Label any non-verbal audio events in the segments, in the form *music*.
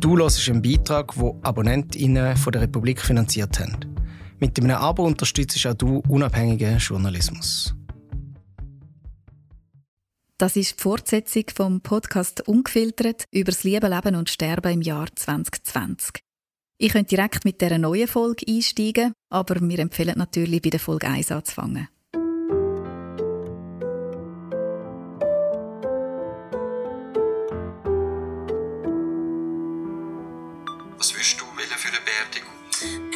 Du hörst einen Beitrag, den AbonnentInnen von der Republik finanziert haben. Mit einem Abo unterstützt auch du unabhängigen Journalismus. Das ist die Fortsetzung vom Podcast Ungefiltert über das Leben, Leben und Sterben im Jahr 2020. Ich könnte direkt mit dieser neuen Folge einsteigen, aber wir empfehlen natürlich, bei der Folge 1 anzufangen. Was würdest du wählen für eine Beerdigung?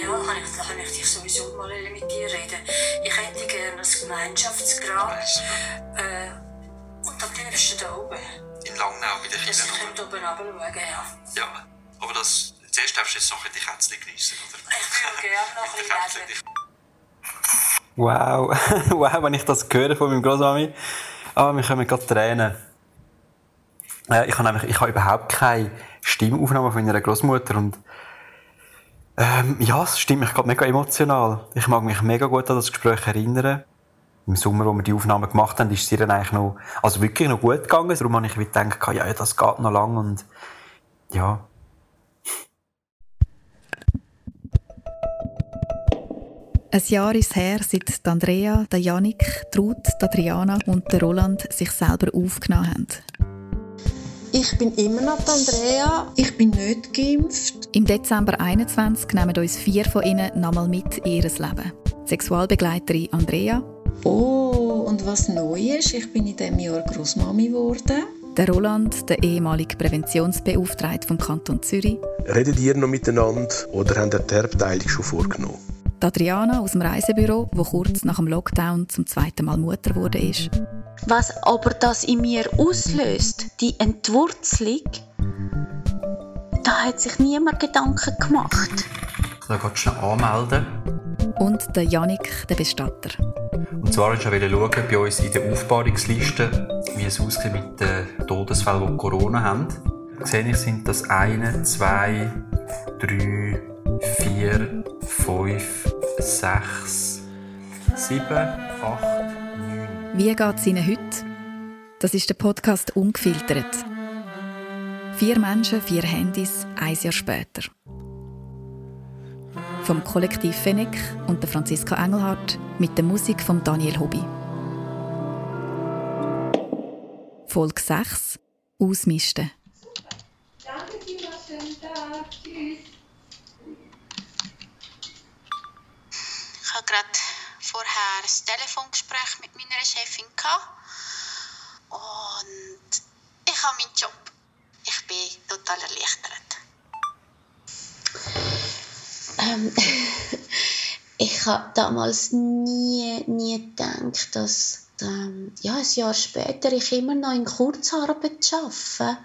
Ja, kann ich, da kann ich dich sowieso mal mit dir reden. Ich hätte gerne ein Gemeinschaftsgrab. Äh, und am liebsten da oben. In Langnau bei den Dass ich Kindern? könnte oben runterschauen, ja. Ja, aber das, zuerst darfst du jetzt noch die Kätzchen geniessen, oder? Ich würde gerne noch ein bisschen. Wow, *laughs* wow, wenn ich das höre von meinem Großmami. Aber mir kommen gerade Tränen. Äh, ich habe nämlich, überhaupt keine Stimmaufnahme von meiner Großmutter und ähm, ja, es stimmt mich gerade mega emotional. Ich mag mich mega gut an das Gespräch erinnern. Im Sommer, wo wir die Aufnahme gemacht haben, ist es ihr dann eigentlich noch, also wirklich noch gut gegangen. Darum habe ich gedacht, ja, ja, das geht noch lang und ja, Ein Jahr ist her, seit Andrea, der Janik, Ruth, Adriana und der Roland sich selber aufgenommen haben. Ich bin immer noch die Andrea. Ich bin nicht geimpft. Im Dezember 21 nehmen uns vier von ihnen nochmal mit in ihr Leben. Die Sexualbegleiterin Andrea, Oh, und was neu ist, ich bin in diesem Jahr Großmami geworden. der Roland, der ehemalige Präventionsbeauftragte vom Kanton Zürich, Redet ihr noch miteinander oder habt ihr die Erbteilung schon vorgenommen? Die Adriana aus dem Reisebüro, wo kurz nach dem Lockdown zum zweiten Mal Mutter wurde ist, Was aber das in mir auslöst, die Entwurzelung, da hat sich niemand Gedanken gemacht. da geht schnell anmelden. und der Janik, der Bestatter. Und zwar wollte ich schauen, bei uns in der Aufbahrungsliste, wie es aussieht mit den Todesfällen, die Corona haben. Sehe ich, sind das eine, zwei, drei, vier, fünf, sechs, sieben, acht, neun. Wie geht es Ihnen heute? Das ist der Podcast Ungefiltert. Vier Menschen, vier Handys, ein Jahr später. Vom Kollektiv Fennec und der Franziska Engelhardt mit der Musik von Daniel Hobby. Folge 6 Ausmisten. Gerade vorher ein Telefongespräch mit meiner Chefin und ich habe meinen Job. Ich bin total erleichtert. Ähm, *laughs* ich habe damals nie, nie gedacht, dass ähm, ja, ein Jahr später ich immer noch in Kurzarbeit arbeite.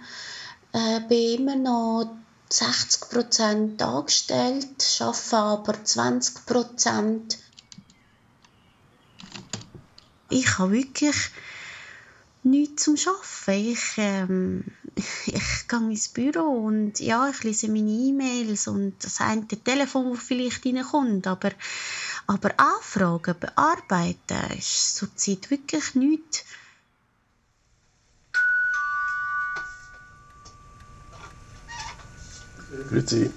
Äh, bin immer noch 60% angestellt, arbeite aber 20%. Ich habe wirklich nichts zum Arbeiten. Ich, ähm, *laughs* ich gehe ins Büro und ja, ich lese meine E-Mails und das eine Telefon, das vielleicht reinkommt. Aber, aber Anfragen, bearbeiten ist zurzeit wirklich nichts. Grüezi.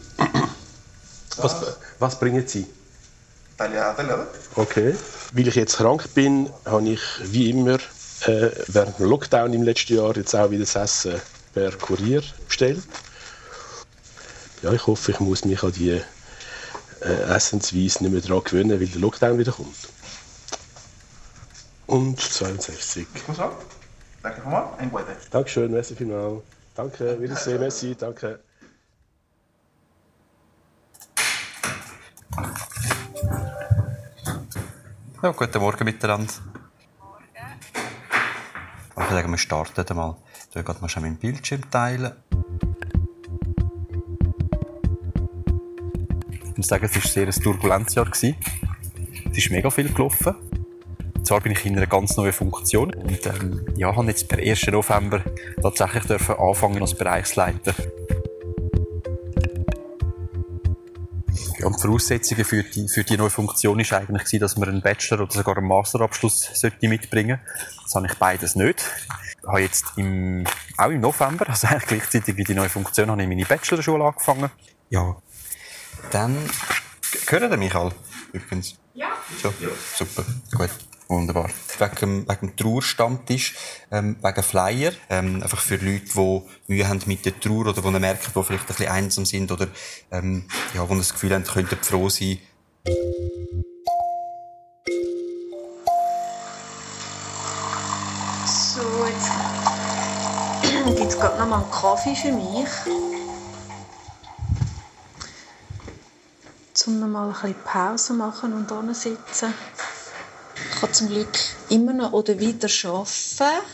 Was, was bringen Sie? Okay. Weil ich jetzt krank bin, habe ich wie immer äh, während dem Lockdown im letzten Jahr jetzt auch wieder das Essen per Kurier bestellt. Ja, ich hoffe, ich muss mich an die äh, Essensweise nicht mehr daran gewöhnen, weil der Lockdown wieder kommt. Und 62. Scusa? Danke nochmal. Ein. Dankeschön, merci vielmals. Danke, Wiedersehen, merci, danke. Ja, guten Morgen miteinander. Ich würde sagen, wir starten einmal. Ich will gerade mal schon meinen Bildschirm teilen. Ich muss sagen, es war sehr ein turbulentes Jahr. Es ist mega viel gelaufen. Zwar bin ich in einer ganz neuen Funktion und ähm, ja, habe jetzt per 1. November tatsächlich dürfen anfangen als Bereichsleiter. Ja, und die Voraussetzungen für die, für die neue Funktion war eigentlich, gewesen, dass man einen Bachelor- oder sogar einen Masterabschluss sollte mitbringen sollte. Das habe ich beides nicht. habe jetzt im, auch im November, also eigentlich *laughs* gleichzeitig wie die neue Funktion, habe ich meine Bachelorschule angefangen. Ja. Dann, gehört ihr mich alle? Übrigens. Ja. So, ja. super, gut. Wunderbar. Wegen, wegen dem Trauerstammtisch, ähm, wegen Flyer, ähm, einfach für Leute, die Mühe haben mit der Trauer oder die merken, die vielleicht ein bisschen einsam sind oder ähm, ja, die das Gefühl haben, könnten froh sein. So, jetzt gibt es gerade noch mal einen Kaffee für mich. Um noch mal ein bisschen Pause machen und sitzen. Kann zum Glück immer noch oder wieder arbeiten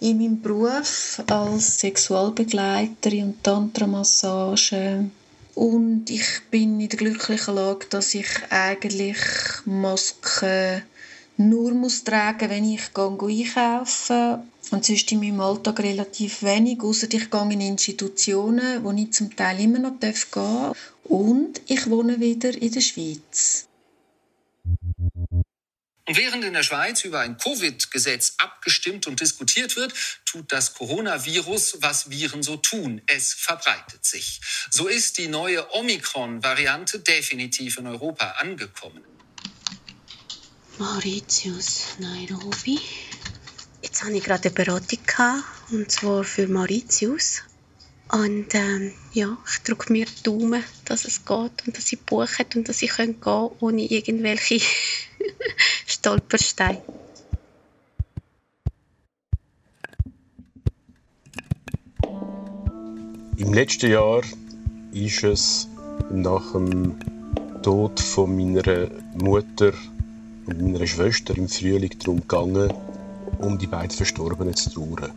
in meinem Beruf als Sexualbegleiterin und Tantra-Massage. Und ich bin in der glücklichen Lage, dass ich eigentlich Masken nur muss tragen, wenn ich einkaufe. Und sonst in meinem Alltag relativ wenig, außer ich gehe in Institutionen, wo ich zum Teil immer noch gehen darf. Und ich wohne wieder in der Schweiz. Und während in der Schweiz über ein Covid-Gesetz abgestimmt und diskutiert wird, tut das Coronavirus, was Viren so tun. Es verbreitet sich. So ist die neue Omikron-Variante definitiv in Europa angekommen. Mauritius, Nairobi. Jetzt habe ich gerade eine Beratung gehabt, und zwar für Mauritius. Und ähm, ja, ich drücke mir die Daumen, dass es geht und dass ich buche und dass ich gehen kann, ohne irgendwelche *laughs* Stolpersteine. Im letzten Jahr ist es nach dem Tod von meiner Mutter und meiner Schwester im Frühling darum gegangen, um die beiden Verstorbenen zu trauern.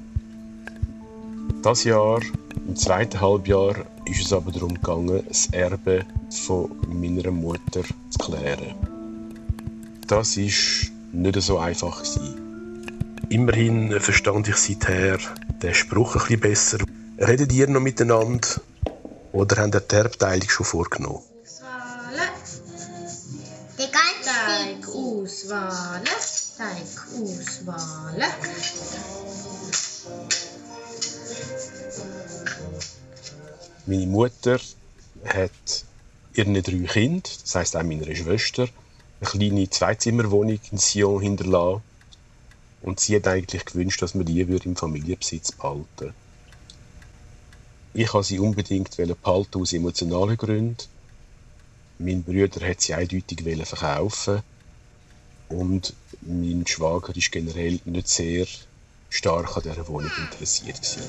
Das Jahr, im zweiten Halbjahr, ist es aber darum gegangen, das Erbe von meiner Mutter zu klären. Das ist nicht so einfach gewesen. Immerhin verstand ich seither den Spruch ein bisschen besser. Redet ihr noch miteinander oder habt ihr die Erbteilung schon vorgenommen? Die ganze Teig auswählen. Teig auswählen. Meine Mutter hat ihre drei Kinder, das heisst auch meiner Schwester, eine kleine Zweizimmerwohnung in Sion hinterlassen. Und sie hat eigentlich gewünscht, dass wir die im Familienbesitz behalten Ich wollte sie unbedingt behalten aus emotionalen Gründen. Mein Bruder hat sie eindeutig verkaufen. Und mein Schwager ist generell nicht sehr stark an dieser Wohnung interessiert. Gewesen.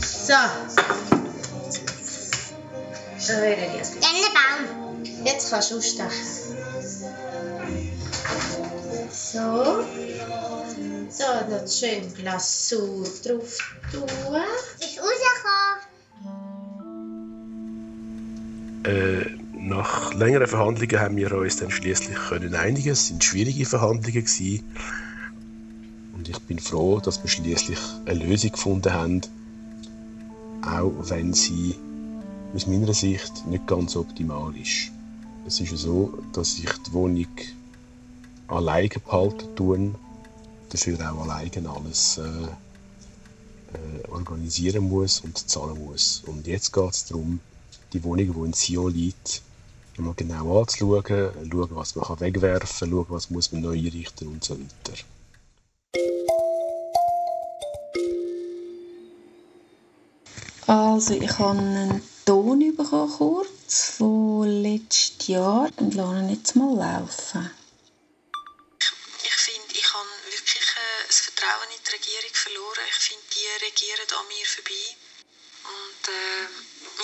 So. So, Elias. Baum. Du ausstechen. So. So, noch schön Glasur drauf tun. Ist rausgekommen. Äh, nach längeren Verhandlungen haben wir uns dann schließlich können einigen. Es sind schwierige Verhandlungen gewesen. Und ich bin froh, dass wir schließlich eine Lösung gefunden haben, auch wenn sie aus meiner Sicht nicht ganz optimal ist. Es ist so, dass ich die Wohnung alleine behalten tue, dafür auch alleine alles äh, äh, organisieren muss und zahlen muss. Und jetzt geht es darum, die Wohnung, die in Sion liegt, mal genau anzuschauen, schauen, was man wegwerfen kann, schauen, was muss man neu einrichten und so weiter. Also ich habe einen Ton bekommen, kurz von letztes Jahr und lasse ihn jetzt mal laufen. Ich finde, ich habe wirklich äh, das Vertrauen in die Regierung verloren. Ich finde, die regieren an mir vorbei. Und äh,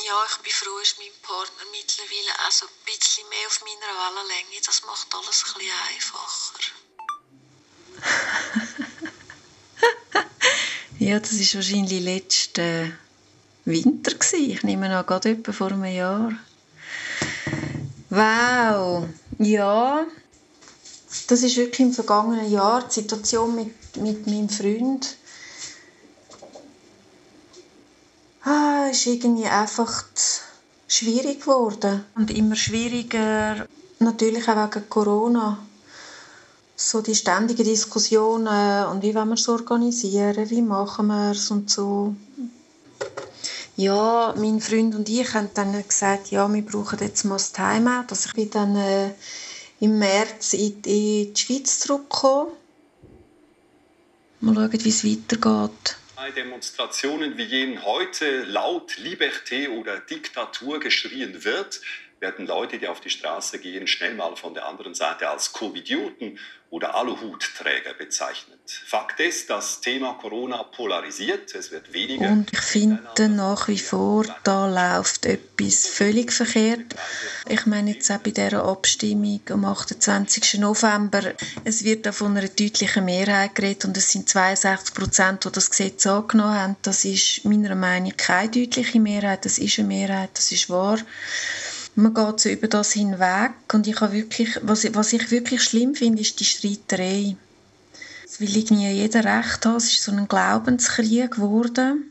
ja, ich bin froh, ist mein Partner mittlerweile also ein bisschen mehr auf meiner Wellenlänge. Das macht alles ein bisschen einfacher. *laughs* ja, das ist wahrscheinlich letzte Winter. Gewesen. Ich nehme an, gerade etwa vor einem Jahr. Wow, ja, das ist wirklich im vergangenen Jahr die Situation mit, mit meinem Freund. Ah, ist irgendwie einfach schwierig geworden und immer schwieriger. Natürlich auch wegen Corona. so die ständigen Diskussionen und wie wollen wir es organisieren, wie machen wir es und so. Ja, mein Freund und ich haben dann gesagt, ja, wir brauchen jetzt mal das Timeout. Also ich bin dann äh, im März in, in die Schweiz zurückgekommen. Mal schauen, wie es weitergeht. Bei Demonstrationen wie jenen heute laut Liberté oder Diktatur geschrien wird, werden Leute, die auf die Straße gehen, schnell mal von der anderen Seite als Covidioten oder Aluhutträger bezeichnet. Fakt ist, das Thema Corona polarisiert, es wird weniger. Und ich finde nach wie vor, da läuft etwas völlig verkehrt. Ich meine jetzt auch bei dieser Abstimmung am 28. November, es wird da von einer deutlichen Mehrheit geredet und es sind 62 Prozent, die das Gesetz angenommen haben. Das ist meiner Meinung nach keine deutliche Mehrheit, das ist eine Mehrheit, das ist wahr man geht so über das hinweg und ich habe wirklich, was, was ich wirklich schlimm finde, ist die Streiterei. Das will irgendwie jeder Recht haben, es ist so ein Glaubenskrieg geworden.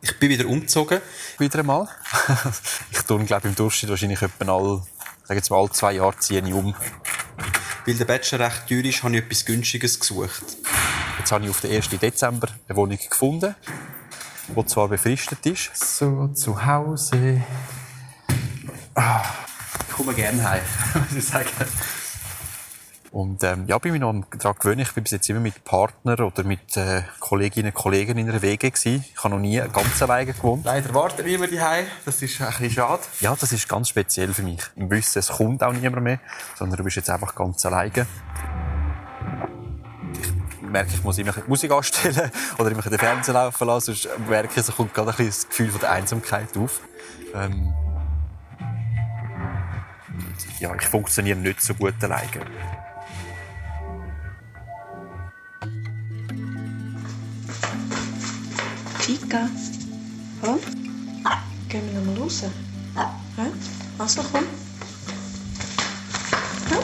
Ich bin wieder umgezogen, wieder einmal. *laughs* ich tue, glaube im Durchschnitt wahrscheinlich etwa all, sage jetzt mal, alle zwei Jahre ziehe ich um. Weil der Bachelor recht teuer ist, habe ich etwas Günstiges gesucht. Jetzt habe ich auf den 1. Dezember eine Wohnung gefunden, die zwar befristet ist. So, zu Hause. Ah, ich komme gerne heim, *laughs* muss ich sagen. Und ähm, ja, bin mich noch daran gewöhnt. Ich bin bis jetzt immer mit Partner oder mit äh, Kolleginnen und Kollegen in einer Wege gewesen. Ich habe noch nie ganz alleine gewohnt. Leider warten niemand daheim. Das ist ein bisschen schade. Ja, das ist ganz speziell für mich. Im Wissen, es kommt auch niemand mehr, sondern du bist jetzt einfach ganz alleine merke, ich muss immer Musik anstellen *laughs* oder immer den Fernseher laufen lassen, sonst merke ich, es kommt gerade ein das Gefühl von der Einsamkeit auf. Ähm ja, ich funktioniere nicht so gut alleine. Chica, komm, gehen wir nochmal raus. Ja? Also komm. Ja?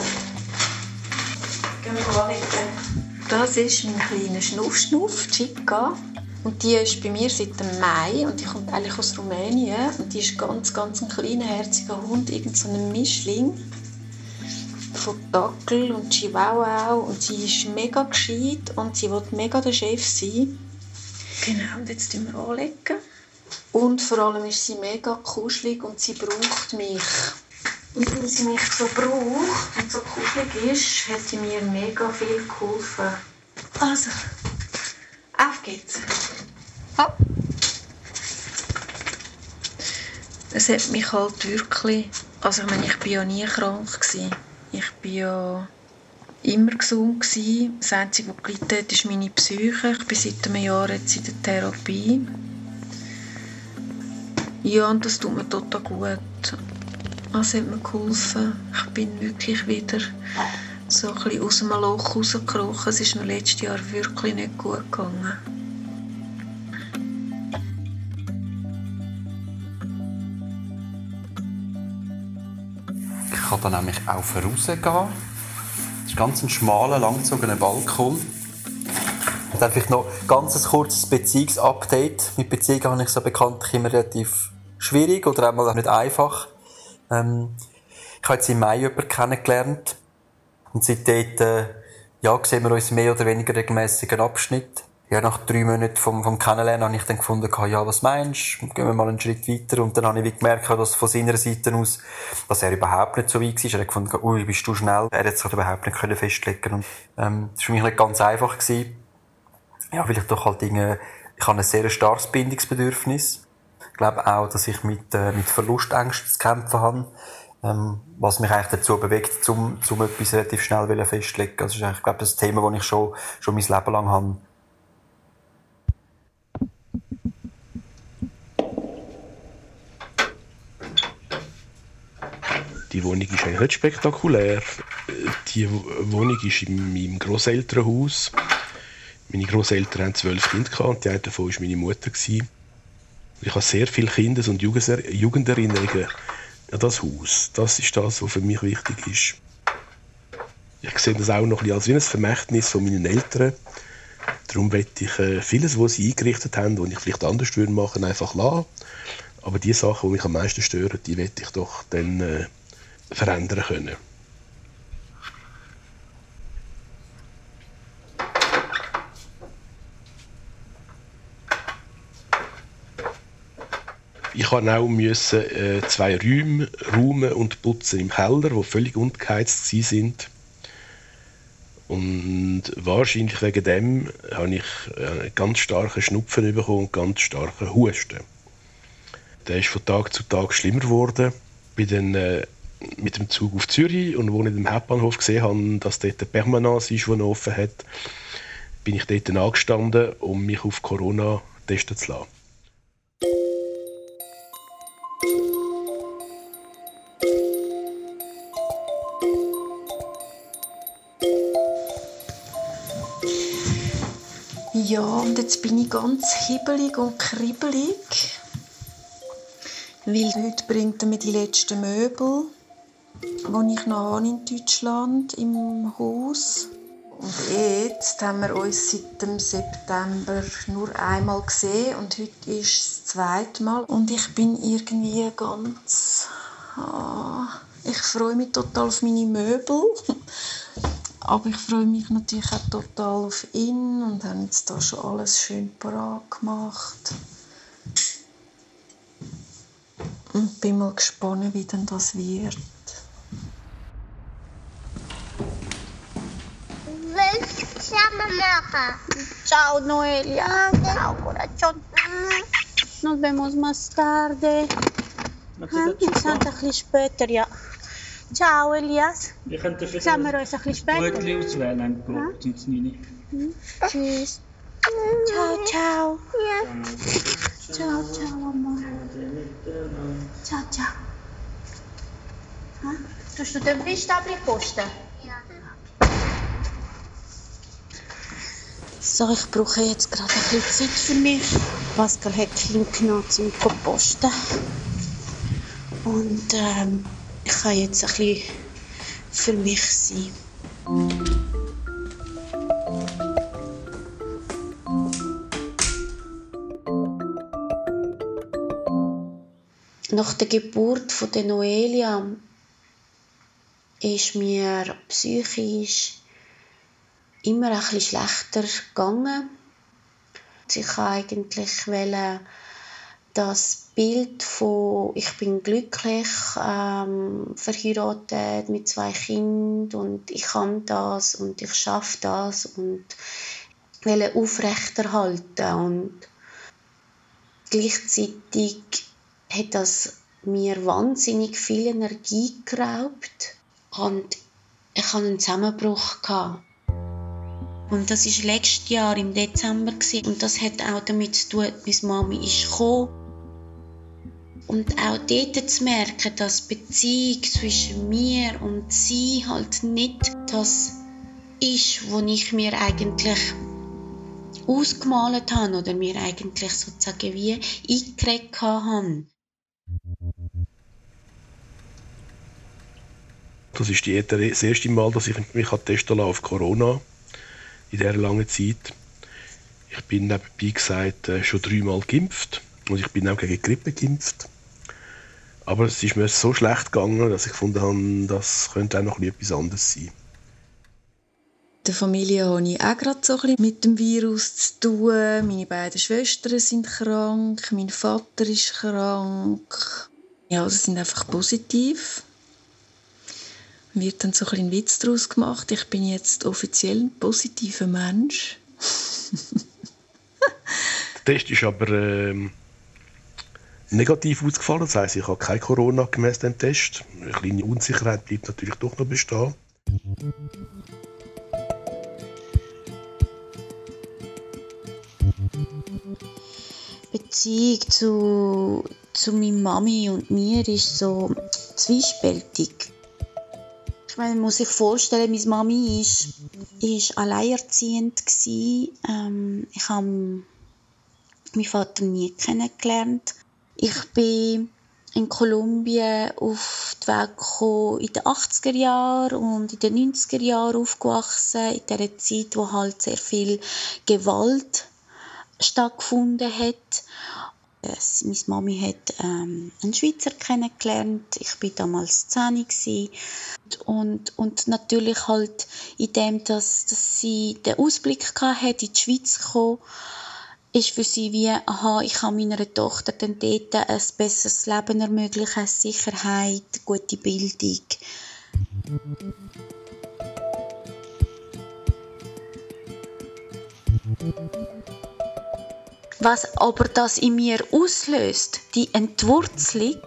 Gehen wir mal anlegen. Das ist mein kleiner Schnuff-Schnuff, Chica. Und die ist bei mir seit dem Mai und die kommt eigentlich aus Rumänien. Und die ist ganz, ganz ein kleiner, herziger Hund, irgend so ein Mischling von Dackel und Chihuahua. Und sie ist mega gescheit und sie will mega der Chef sein. Genau, und jetzt tun wir anlegen. Und vor allem ist sie mega kuschelig und sie braucht mich. Und weil sie mich so braucht und so kuschelig ist, hat sie mir mega viel geholfen. Also, auf geht's. Hopp. Es hat mich halt wirklich... Also ich meine, ich war ja nie krank. Gewesen. Ich war ja immer gesund. Gewesen. Das Einzige, was gelitten hat, ist meine Psyche. Ich bin seit einem Jahr jetzt in der Therapie. Ja, und das tut mir total gut. Es hat mir geholfen. Ich bin wirklich wieder so ein bisschen aus einem Loch rausgekrochen. Es ist mir letztes Jahr wirklich nicht gut gegangen. Ich kann dann nämlich auch rausgehen. Das ist ganz ein schmaler, langgezogener Balkon. Und dann vielleicht noch ganz kurzes Beziehungsupdate. Mit Beziehungen habe ich so bekanntlich immer relativ schwierig oder auch nicht einfach. Ähm, ich habe jetzt im Mai jemanden kennengelernt. Und seitdem, äh, ja, sehen wir uns mehr oder weniger regelmäßigen Abschnitt. Ja, nach drei Monaten vom, vom Kennenlernen habe ich dann gefunden, ja, was meinst du? Gehen wir mal einen Schritt weiter. Und dann habe ich gemerkt, dass von seiner Seite aus, dass er überhaupt nicht so weit war. Er hat gefunden, ui, bist du schnell. Er hat sich überhaupt nicht können festlegen Und, ähm, das war für mich nicht ganz einfach gewesen. Ja, weil ich doch halt Dinge, ich habe ein sehr starkes Bindungsbedürfnis glaube auch, dass ich mit, äh, mit Verlustängsten zu kämpfen habe. Ähm, was mich eigentlich dazu bewegt, zum, zum etwas relativ schnell festlegen. Also, ist eigentlich, glaube das Thema, das ich schon, schon mein Leben lang habe. Die Wohnung ist eigentlich nicht spektakulär. Die Wohnung ist in meinem Großelternhaus. Meine Großeltern haben zwölf Kinder und die eine davon war meine Mutter. Ich habe sehr viele Kindes- und Jugenderinnerungen an das Haus. Das ist das, was für mich wichtig ist. Ich sehe das auch noch ein als ein Vermächtnis von meinen Eltern. Darum möchte ich äh, vieles, was sie eingerichtet haben, und ich vielleicht anders würde machen, einfach lassen. Aber die Sachen, die mich am meisten stören, die werde ich doch dann äh, verändern können. Ich musste auch müssen, äh, zwei Räume räumen und putzen im Keller, die völlig ungeheizt sind. Und wahrscheinlich wegen dem habe ich einen ganz starken Schnupfen bekommen und ganz starken Husten. Der ist von Tag zu Tag schlimmer geworden. Bin dann äh, mit dem Zug auf Zürich und wo ich im Hauptbahnhof gesehen habe, dass dort eine Permanence ist, die offen hat, bin ich dort angestanden, um mich auf Corona testen zu lassen. Jetzt bin ich ganz hibbelig und kribbelig. Weil heute bringt er mir die letzten Möbel, die ich noch habe in Deutschland im Haus. Und jetzt haben wir uns seit dem September nur einmal gesehen und heute ist das zweite Mal. Und ich bin irgendwie ganz... Ah, ich freue mich total auf meine Möbel. Aber ich freue mich natürlich auch total auf ihn und habe jetzt da schon alles schön parat gemacht. Und bin mal gespannt, wie denn das wird. Machen? Ciao Noelia. Ciao corazón. Nos vemos más tarde. Ah, Wir sind ein bisschen später, ja. Ciao Elias. Wir könnten vielleicht Sehen wir uns ein bisschen später. Brötchen auswählen Brot um 9 Hm? Tschüss. Ciao, ciao. Ciao, ciao, amor. Ciao, ciao. Ha? Tust du den Fischstäbchen posten? So, ich brauche jetzt gerade ein bisschen Zeit für mich. Pascal hat Kind genommen, um zu posten. Und ähm, jetzt ein bisschen für mich sein. Nach der Geburt von der Noelia ist mir psychisch immer ein bisschen schlechter gegangen. Ich wollte eigentlich das Bild von ich bin glücklich, ähm, verheiratet mit zwei Kindern und ich kann das und ich schaffe das und wollte aufrechterhalten und gleichzeitig hat das mir wahnsinnig viel Energie geraubt und ich hatte einen Zusammenbruch. Gehabt. Und das war letztes Jahr im Dezember gewesen. und das hat auch damit zu tun, dass Mami ist gekommen. Und auch dort zu merken, dass die Beziehung zwischen mir und sie halt nicht das ist, was ich mir eigentlich ausgemalt habe oder mir eigentlich sozusagen wie eingeredet habe. Das ist das erste Mal, dass ich mich testen lasse auf Corona in dieser langen Zeit. Ich bin nebenbei gesagt äh, schon dreimal geimpft und ich bin auch gegen Grippe geimpft. Aber es ist mir so schlecht gegangen, dass ich gefunden habe, das könnte auch noch etwas anderes sein. In der Familie habe ich auch gerade so ein mit dem Virus zu tun. Meine beiden Schwestern sind krank, mein Vater ist krank. Ja, sie sind einfach positiv wird dann so ein bisschen Witz daraus gemacht. Ich bin jetzt offiziell ein positiver Mensch. Der Test ist aber ähm, negativ ausgefallen. Das heisst, ich habe kein Corona gemäß dem Test. Eine kleine Unsicherheit bleibt natürlich doch noch bestehen. Beziehung zu, zu meiner Mami und mir ist so zwiespältig. Man muss sich vorstellen, meine Mami ist, ist alleinerziehend Ähm, ich habe meinen Vater nie kennengelernt. Ich bin in Kolumbien auf die Welt gekommen in den 80er Jahren und in den 90er Jahren aufgewachsen, in der Zeit, wo halt sehr viel Gewalt stattgefunden hat. Meine Mami hat ähm, einen Schweizer kennengelernt. Ich war damals 10 und, und natürlich halt in dem, dass, dass sie den Ausblick hatte, in die Schweiz zu kommen, ist für sie wie, aha, ich kann meiner Tochter dann dort ein besseres Leben ermöglichen, Sicherheit, gute Bildung. Was aber das in mir auslöst, die Entwurzelung,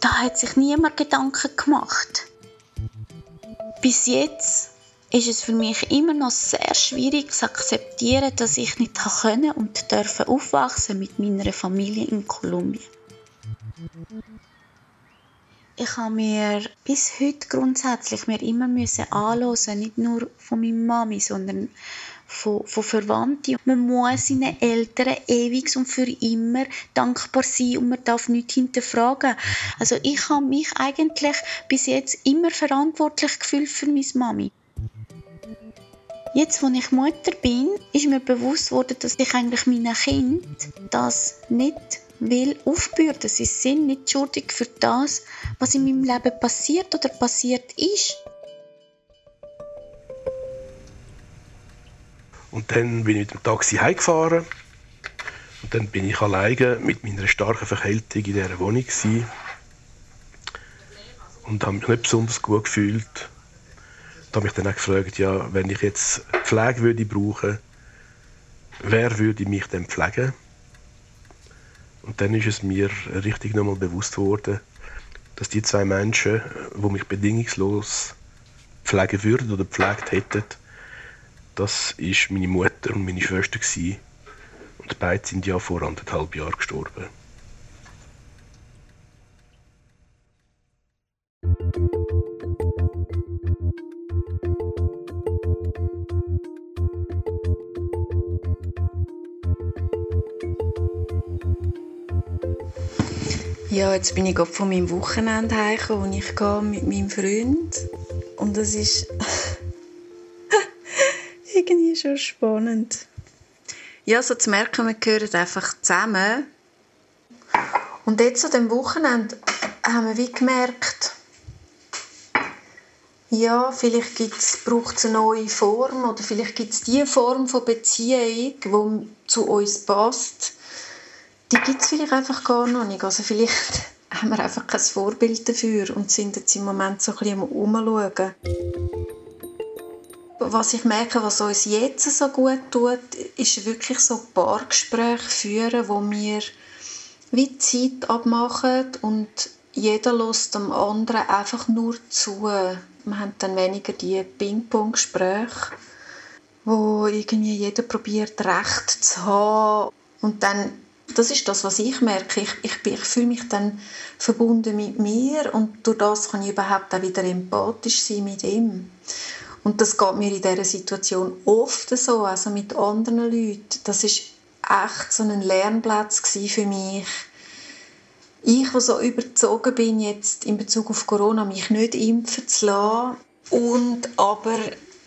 da hat sich niemand Gedanken gemacht. Bis jetzt ist es für mich immer noch sehr schwierig zu akzeptieren, dass ich nicht können und dürfen aufwachsen mit meiner Familie in Kolumbien. Ich habe mir bis heute grundsätzlich mir immer müssen anhören, nicht nur von meiner Mami, sondern von, von Verwandten. Man muss seinen Eltern ewig und für immer dankbar sein und man darf nichts hinterfragen. Also ich habe mich eigentlich bis jetzt immer verantwortlich gefühlt für meine Mami. Jetzt, wo ich Mutter bin, ist mir bewusst worden, dass ich eigentlich meinen Kind das nicht will aufbürden. Sie sind nicht schuldig für das, was in meinem Leben passiert oder passiert ist. Und dann bin ich mit dem Taxi heimgefahren. Und dann bin ich alleine mit meiner starken Verkältung in dieser Wohnung. Gewesen. Und habe mich nicht besonders gut gefühlt. Da habe mich dann auch gefragt, ja, wenn ich jetzt Pflege würde brauchen, wer würde mich denn pflegen? Und dann ist es mir richtig nochmal bewusst geworden, dass die zwei Menschen, die mich bedingungslos pflegen würden oder pflegt hätten, das ist meine Mutter und meine Schwester gewesen. Und beide sind ja vor anderthalb Jahren gestorben. Ja, jetzt bin ich gerade von meinem Wochenende heimgekommen, wo ich mit meinem Freund. Und das ist *laughs* schon spannend. Ja, so zu merken, wir gehören einfach zusammen. Und jetzt an dem Wochenende haben wir wie gemerkt, ja, vielleicht braucht es eine neue Form oder vielleicht gibt es die Form von Beziehung, die zu uns passt die gibt es vielleicht einfach gar noch nicht. Also vielleicht *laughs* haben wir einfach kein Vorbild dafür und sind jetzt im Moment so ein bisschen Umschauen. Was ich merke, was uns jetzt so gut tut, ist wirklich so Paargespräche führen, wo wir wie Zeit abmachen und jeder lässt dem anderen einfach nur zu. Wir haben dann weniger die Ping-Pong-Gespräche, wo irgendwie jeder probiert, Recht zu haben und dann das ist das, was ich merke. Ich, ich, ich fühle mich dann verbunden mit mir und durch das kann ich überhaupt auch wieder empathisch sein mit ihm. Und das geht mir in dieser Situation oft so, also mit anderen Leuten. Das ist echt so ein Lernplatz für mich. Ich, der so überzogen bin jetzt in Bezug auf Corona, mich nicht impfen zu lassen und aber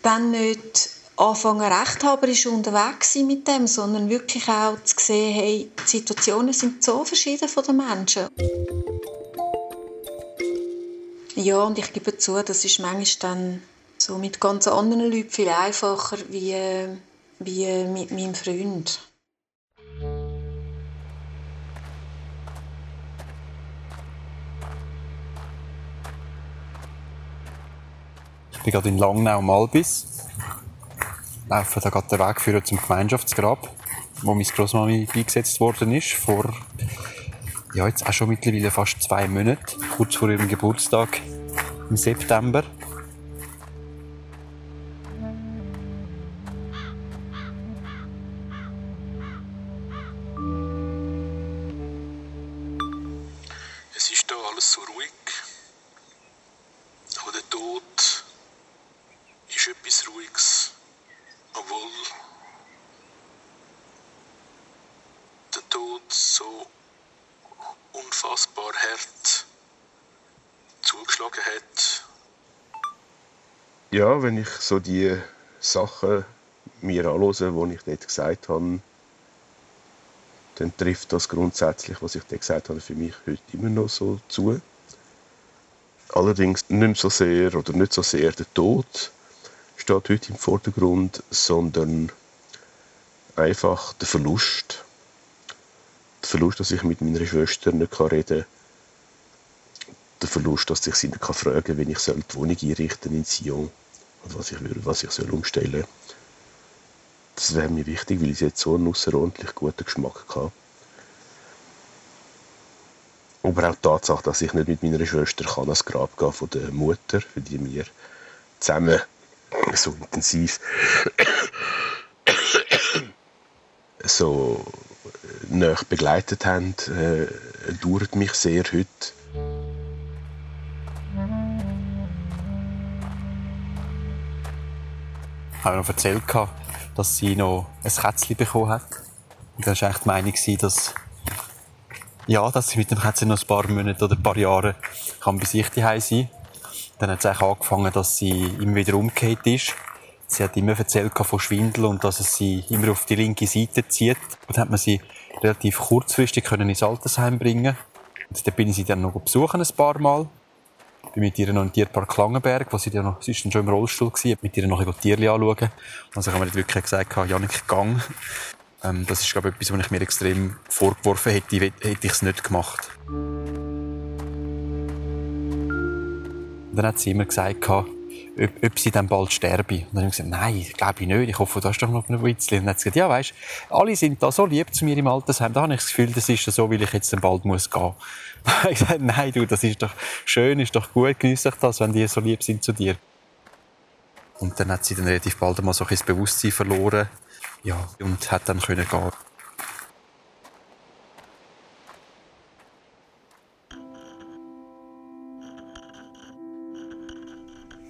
dann nicht anfangen rechthaberisch unterwegs mit dem, sondern wirklich auch zu sehen, hey, die Situationen sind so verschieden von den Menschen. Ja, und ich gebe zu, das ist manchmal dann so mit ganz anderen Leuten viel einfacher wie, wie mit meinem Freund. Ich bin gerade in Langnau Malbis laufen da gerade den Weg führen zum Gemeinschaftsgrab, wo meine Großmami beigesetzt worden ist, vor, ja, jetzt auch schon mittlerweile fast zwei Monaten, kurz vor ihrem Geburtstag im September. So die Sachen mir anhöre, die ich dort gesagt habe, dann trifft das grundsätzlich, was ich dir gesagt habe, für mich heute immer noch so zu. Allerdings nicht so sehr oder nicht so sehr der Tod steht heute im Vordergrund, sondern einfach der Verlust. Der Verlust, dass ich mit meiner Schwester nicht reden kann. Der Verlust, dass ich sie nicht fragen kann, wenn ich die Wohnung einrichten in Sion und was ich, was ich soll umstellen soll. Das wäre mir wichtig, weil ich jetzt so einen außerordentlich guten Geschmack hatte. Aber auch die Tatsache, dass ich nicht mit meiner Schwester kann ans Grab gehen von der Mutter, für die wir zusammen so intensiv so näher begleitet haben, äh, dauert mich sehr heute. Habe noch erzählt, dass sie noch ein Kätzchen bekommen hat. Und das war eigentlich die Meinung, dass, ja, dass sie mit dem Kätzchen noch ein paar Monate oder ein paar Jahre kann bei sich daheim sein Dann hat es eigentlich angefangen, dass sie immer wieder umgekehrt ist. Sie hat immer erzählt von Schwindel und dass es sie immer auf die linke Seite zieht. Dann hat man sie relativ kurzfristig können ins Altersheim bringen. Und da bin ich sie dann noch besuchen ein paar Mal bin mit ihr noch im Tierpark Klangenberg, wo sie dann noch, sie ist dann schon im Rollstuhl gewesen, mit ihr noch ein Tierchen anschauen. Also haben wir wirklich gesagt, Janik, gang. Ähm, das ist, glaube ich, etwas, was ich mir extrem vorgeworfen hätte, hätte ich es nicht gemacht. Und dann hat sie immer gesagt, ob, ob sie dann bald sterbe. Und dann habe ich gesagt, nein, glaube ich nicht. Ich hoffe, du hast doch noch ein Witzchen. Und dann hat sie gesagt, ja, weisst, alle sind da so lieb zu mir im Altersheim. Da habe ich das Gefühl, das ist so, weil ich jetzt dann bald muss gehen. *laughs* ich gesagt, nein, du, das ist doch schön, ist doch gut, genieße ich das, wenn die so lieb sind zu dir. Und dann hat sie dann relativ bald mal so ein bisschen das Bewusstsein verloren. Ja, und hat dann können gehen.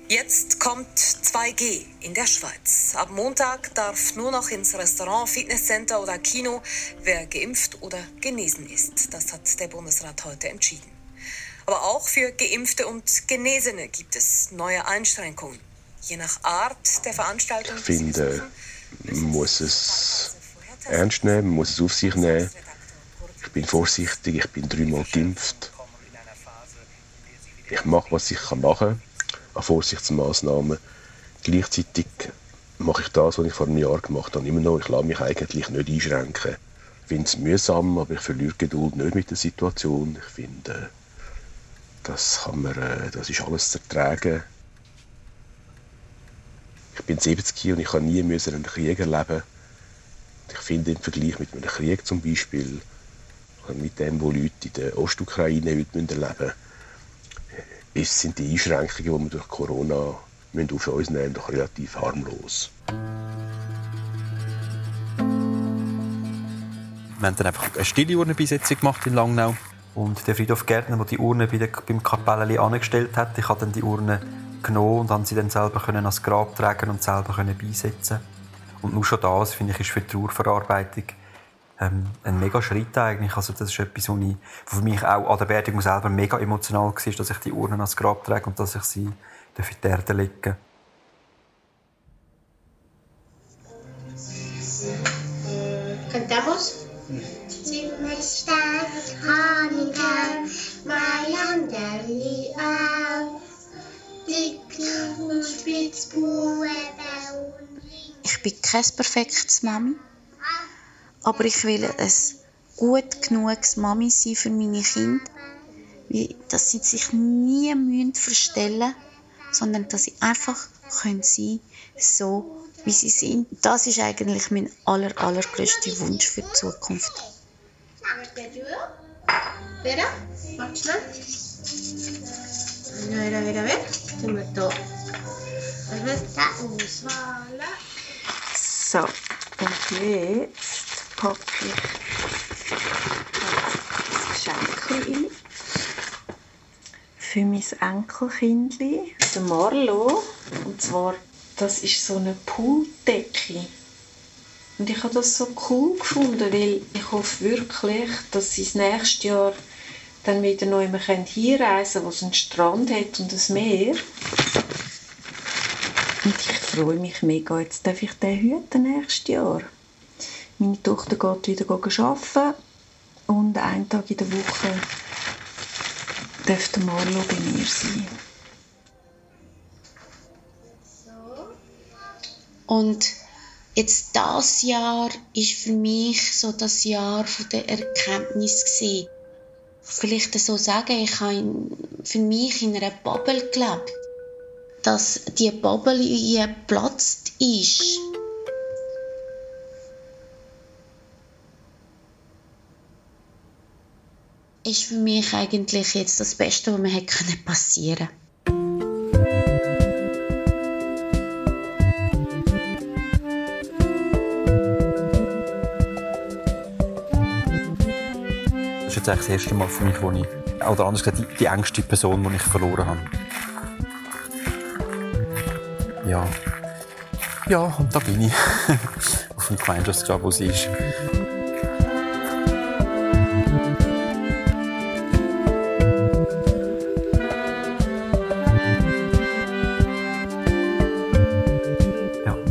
Jetzt kommt 2G in der Schweiz. Ab Montag darf nur noch ins Restaurant, Fitnesscenter oder Kino, wer geimpft oder genesen ist. Das hat der Bundesrat heute entschieden. Aber auch für Geimpfte und Genesene gibt es neue Einschränkungen. Je nach Art der Veranstaltung. Ich finde, man muss es ernst nehmen, man muss es auf sich nehmen. Ich bin vorsichtig, ich bin dreimal geimpft. Ich mache, was ich machen kann an Vorsichtsmaßnahmen. Gleichzeitig mache ich das, was ich vor einem Jahr gemacht habe, immer noch. Ich lasse mich eigentlich nicht einschränken. Ich finde es mühsam, aber ich verliere Geduld nicht mit der Situation. Ich finde, das, kann man, äh, das ist alles zu ertragen. Ich bin 70 und ich habe nie einen Krieg erleben. Ich finde im Vergleich mit einem Krieg zum Beispiel, mit dem, was Leute in der Ostukraine heute erleben müssen, ist, sind die Einschränkungen, die wir durch Corona auf uns nehmen, doch relativ harmlos. Wir haben dann einfach eine stille Urnenbeisetzung gemacht in Langnau. Und der Friedhof Gärtner, der die Urne bei der, beim Kapellchen angestellt hat, ich habe dann die Urne genommen und habe sie dann selber können ans Grab tragen und selber können beisetzen. Und nur schon das, finde ich, ist für die Trauerverarbeitung ähm, ein mega Schritt eigentlich. Also das ist etwas, was, für mich auch an der Beerdigung selber mega emotional war, dass ich die Urnen ans Grab trage und dass ich sie in die Erde lege. Cantamos? Zimmerstein, Haniger, Mailanderli auf, Dicken und Spitzbuben. Ich bin kein perfektes Mami. Aber ich will ein gut genuges Mami sein für meine Kinder, dass sie sich nie müssen verstellen sondern dass sie einfach können sein so wie sie sind. Das ist eigentlich mein aller, allergrößter Wunsch für die Zukunft. Vera, mach schnell. A ver, a ver, a ver. Se mató. So, und jetzt packe ich das Geschenk ein für mein Enkelkindli, der Marlo. Und zwar, das ist so eine Pooldecke. Und ich habe das so cool gefunden, weil ich hoffe wirklich, dass sie das nächste Jahr dann wieder immer hinreisen können, wo es einen Strand hat und ein Meer. Und ich freue mich mega. Jetzt darf ich den hüten nächstes Jahr. Meine Tochter geht wieder arbeiten und einen Tag in der Woche dürfte Marlo bei mir sein. Und jetzt das Jahr ist für mich so das Jahr der Erkenntnis gesehen. Vielleicht so sagen, ich habe für mich in einer Bubble gelebt, dass die Bubble geplatzt ist. Ist für mich eigentlich jetzt das Beste, was mir hätte passieren können. ist jetzt eigentlich das erste Mal für mich, wo ich, oder anders gesagt, die, die engste Person, die ich verloren habe. Ja. Ja, und da bin ich. *laughs* Auf dem Gemeinschaftsgrab, wo sie ist.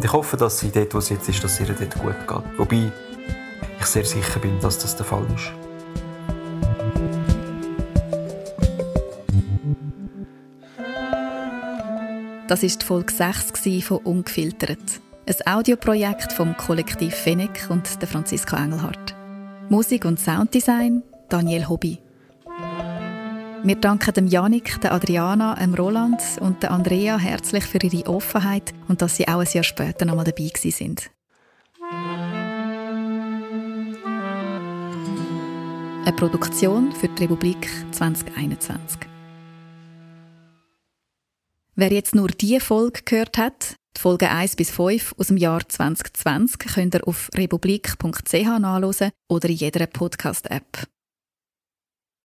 Ich hoffe, dass sie dort, wo sie jetzt ist, dass ihr dort gut geht. Wobei ich sehr sicher bin, dass das der Fall ist. Das ist die Folge 6 von Ungefiltert. Ein Audioprojekt vom Kollektiv Fennec und der Franziska Engelhardt. Musik und Sounddesign Daniel Hobby. Wir danken dem Janik, der Adriana, dem Roland und der Andrea herzlich für ihre Offenheit und dass sie auch ein Jahr später nochmal dabei sind. Eine Produktion für die Republik 2021. Wer jetzt nur diese Folge gehört hat, die Folge 1 bis 5 aus dem Jahr 2020, könnt ihr auf republik.ch nachlesen oder in jeder Podcast-App.